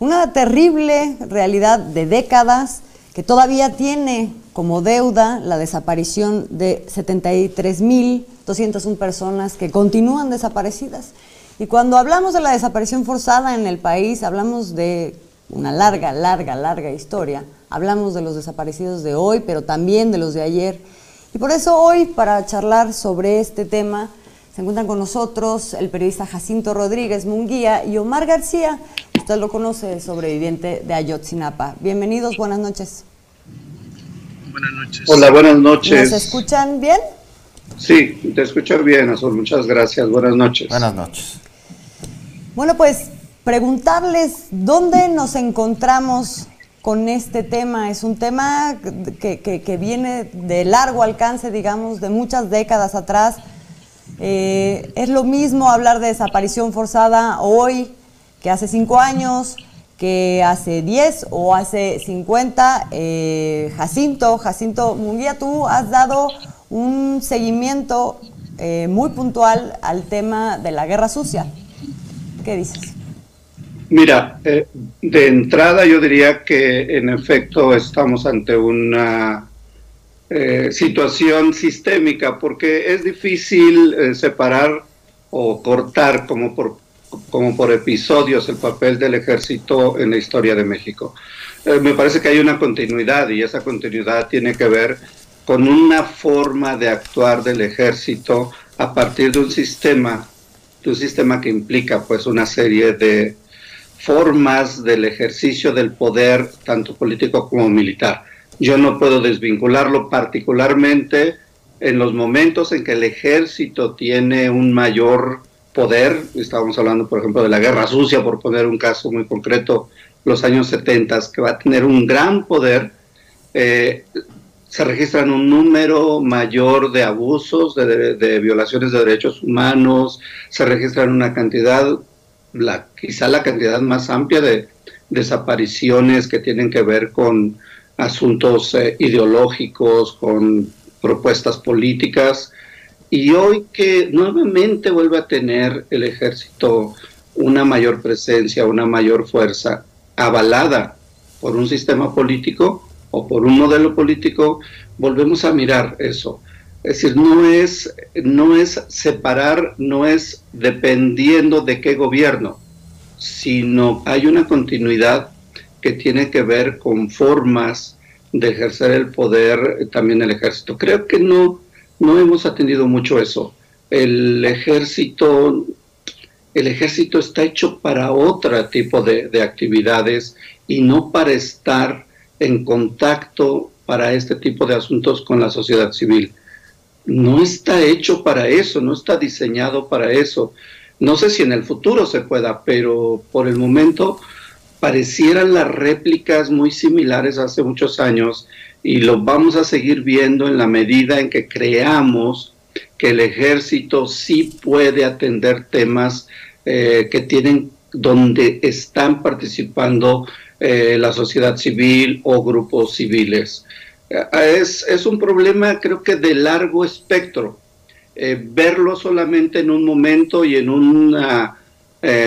Una terrible realidad de décadas que todavía tiene como deuda la desaparición de 73.201 personas que continúan desaparecidas. Y cuando hablamos de la desaparición forzada en el país, hablamos de una larga, larga, larga historia. Hablamos de los desaparecidos de hoy, pero también de los de ayer. Y por eso hoy, para charlar sobre este tema, se encuentran con nosotros el periodista Jacinto Rodríguez Munguía y Omar García. Usted lo conoce, sobreviviente de Ayotzinapa. Bienvenidos, buenas noches. Buenas noches. Hola, buenas noches. ¿Nos escuchan bien? Sí, te escucho bien, Azul. Muchas gracias. Buenas noches. Buenas noches. Bueno, pues preguntarles dónde nos encontramos con este tema. Es un tema que, viene de largo alcance, digamos, de muchas décadas atrás. Eh, es lo mismo hablar de desaparición forzada hoy que hace cinco años, que hace 10 o hace 50. Eh, Jacinto, Jacinto Munguía, tú has dado un seguimiento eh, muy puntual al tema de la guerra sucia. ¿Qué dices? Mira, eh, de entrada yo diría que en efecto estamos ante una situación sistémica porque es difícil separar o cortar como por como por episodios el papel del ejército en la historia de México. Eh, me parece que hay una continuidad y esa continuidad tiene que ver con una forma de actuar del ejército a partir de un sistema, de un sistema que implica pues una serie de formas del ejercicio del poder, tanto político como militar. Yo no puedo desvincularlo particularmente en los momentos en que el ejército tiene un mayor poder, estábamos hablando por ejemplo de la guerra sucia, por poner un caso muy concreto, los años 70, que va a tener un gran poder, eh, se registran un número mayor de abusos, de, violaciones de derechos humanos, se registran una cantidad, la, quizá la cantidad más amplia de desapariciones que tienen que ver con asuntos eh, ideológicos, con propuestas políticas, y hoy que nuevamente vuelve a tener el ejército una mayor presencia, una mayor fuerza, avalada por un sistema político o por un modelo político, volvemos a mirar eso. Es decir, no es, no es separar, no es dependiendo de qué gobierno, sino hay una continuidad que tiene que ver con formas de ejercer el poder también el ejército. Creo que no, no hemos atendido mucho eso. El ejército, el ejército está hecho para otro tipo de, de actividades y no para estar en contacto para este tipo de asuntos con la sociedad civil. No está hecho para eso, no está diseñado para eso. No sé si en el futuro se pueda, pero por el momento parecieran las réplicas muy similares hace muchos años y lo vamos a seguir viendo en la medida en que creamos que el ejército sí puede atender temas eh, que tienen donde están participando eh, la sociedad civil o grupos civiles. Eh, es, es, un problema creo que de largo espectro. verlo solamente en un momento y en una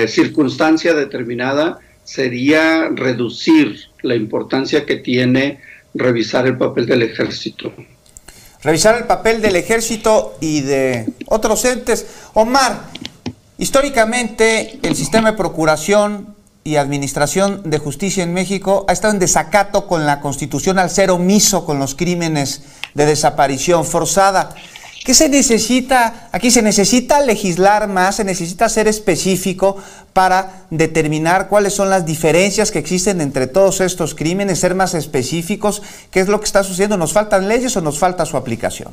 circunstancia determinada sería reducir la importancia que tiene revisar el papel del ejército. Revisar el papel del ejército y de otros entes. Omar, históricamente el sistema de procuración y administración de justicia en México ha estado en desacato con la constitución al ser omiso con los crímenes de desaparición forzada. ¿Qué se necesita? Aquí se necesita legislar más, se necesita ser específico para determinar cuáles son las diferencias que existen entre todos estos crímenes, ser más específicos, qué es lo que está sucediendo, ¿nos faltan leyes o nos falta su aplicación?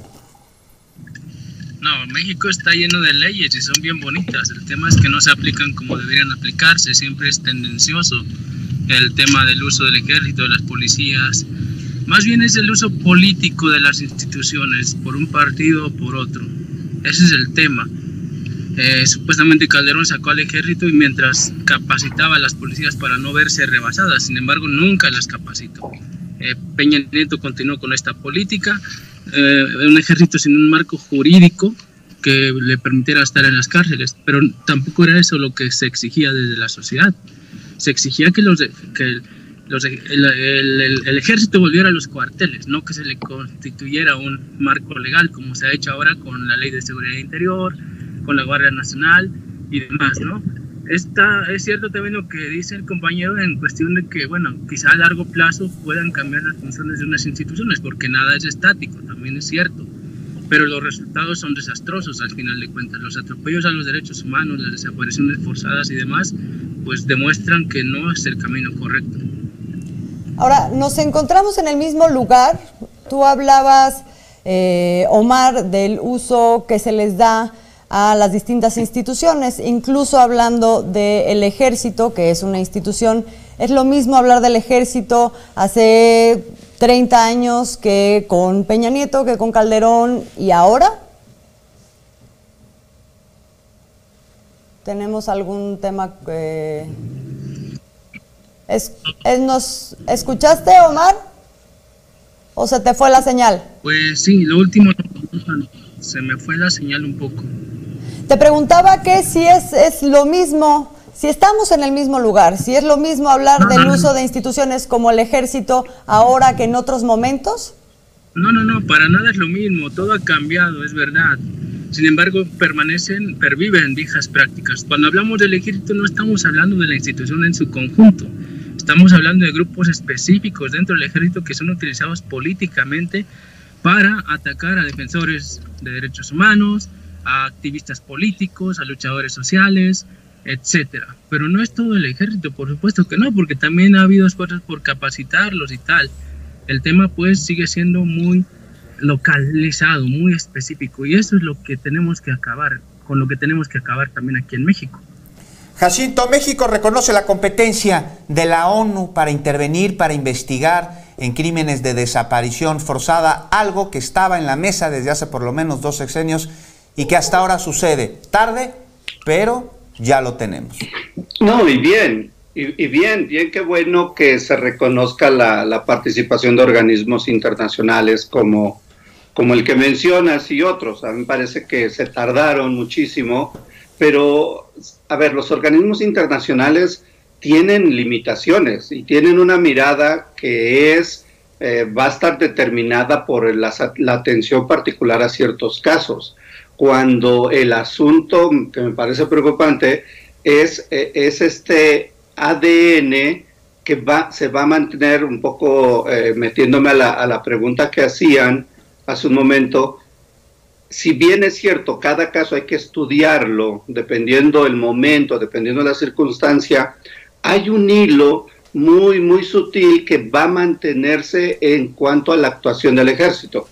No, México está lleno de leyes y son bien bonitas. El tema es que no se aplican como deberían aplicarse, siempre es tendencioso el tema del uso del ejército, de las policías, más bien es el uso político de las instituciones por un partido o por otro. Ese es el tema. Eh, supuestamente Calderón sacó al ejército y mientras capacitaba a las policías para no verse rebasadas, sin embargo nunca las capacitó. Eh, Peña Nieto continuó con esta política, eh, un ejército sin un marco jurídico que le permitiera estar en las cárceles, pero tampoco era eso lo que se exigía desde la sociedad. se exigía que, los, que el, ejército volviera a los cuarteles, no que se le constituyera un marco legal como se ha hecho ahora con la ley de seguridad interior, con la Guardia Nacional y demás, ¿no? Está, es cierto también lo que dice el compañero en cuestión de que, bueno, quizá a largo plazo puedan cambiar las funciones de unas instituciones, porque nada es estático, también es cierto, pero los resultados son desastrosos al final de cuentas. Los atropellos a los derechos humanos, las desapariciones forzadas y demás, pues demuestran que no es el camino correcto. Ahora, nos encontramos en el mismo lugar. Tú hablabas, eh, Omar, del uso que se les da a las distintas instituciones, incluso hablando del ejército, que es una institución, es lo mismo hablar del ejército hace 30 años que con Peña Nieto, que con Calderón y ahora. ¿Tenemos algún tema que... Es, ¿Nos escuchaste, Omar? ¿O se te fue la señal? Pues sí, lo último se me fue la señal un poco. Te preguntaba que si es, es lo mismo, si estamos en el mismo lugar, si es lo mismo hablar del uso de instituciones como el ejército ahora que en otros momentos. No, no, no, para nada es lo mismo, todo ha cambiado, es verdad. Sin embargo, permanecen, perviven viejas prácticas. Cuando hablamos del ejército no estamos hablando de la institución en su conjunto, Estamos hablando de grupos específicos dentro del ejército que son utilizados políticamente para atacar a defensores de derechos humanos, a activistas políticos, a luchadores sociales, etcétera. Pero no es todo el ejército, por supuesto que no, porque también ha habido esfuerzos por capacitarlos y tal. El tema pues sigue siendo muy localizado, muy específico y eso es lo que tenemos que acabar, con lo que tenemos que acabar también aquí en México. Jacinto, México reconoce la competencia de la ONU para intervenir, para investigar en crímenes de desaparición forzada, algo que estaba en la mesa desde hace por lo menos dos sexenios y que hasta ahora sucede. Tarde, pero ya lo tenemos. No, y bien, y, bien, bien qué bueno que se reconozca la, participación de organismos internacionales como, como el que mencionas y otros. A mí me parece que se tardaron muchísimo pero, a ver, los organismos internacionales tienen limitaciones y tienen una mirada que es, eh, va a estar determinada por la, atención particular a ciertos casos. Cuando el asunto, que me parece preocupante, es, eh, es este ADN que va, se va a mantener un poco eh, metiéndome a la, a la pregunta que hacían hace un momento, si bien es cierto, cada caso hay que estudiarlo, dependiendo el momento, dependiendo de la circunstancia, hay un hilo muy, muy sutil que va a mantenerse en cuanto a la actuación del ejército.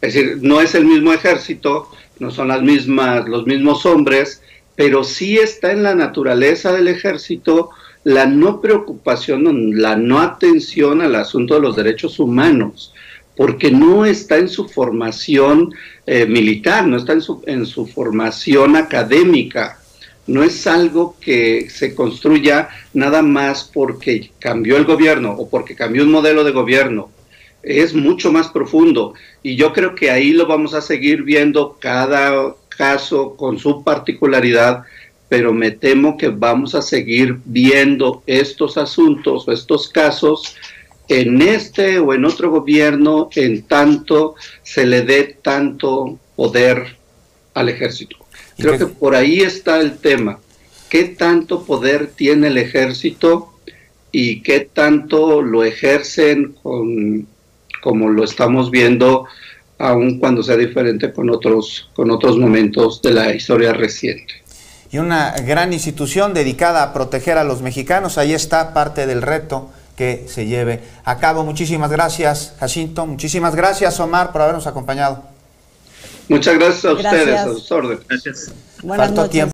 Es decir, no es el mismo ejército, no son las mismas, los mismos hombres, pero sí está en la naturaleza del ejército la no preocupación, la no atención al asunto de los derechos humanos porque no está en su formación eh, militar, no está en su, en su formación académica, no es algo que se construya nada más porque cambió el gobierno o porque cambió un modelo de gobierno. Es mucho más profundo y yo creo que ahí lo vamos a seguir viendo cada caso con su particularidad, pero me temo que vamos a seguir viendo estos asuntos o estos casos en este o en otro gobierno en tanto se le dé tanto poder al ejército. Creo que por ahí está el tema. ¿Qué tanto poder tiene el ejército y qué tanto lo ejercen con, como lo estamos viendo, aun cuando sea diferente con otros, con otros momentos de la historia reciente? Y una gran institución dedicada a proteger a los mexicanos, ahí está parte del reto que se lleve a cabo. Muchísimas gracias, Jacinto. Muchísimas gracias, Omar, por habernos acompañado. Muchas gracias a ustedes, a sus órdenes. Buenas noches.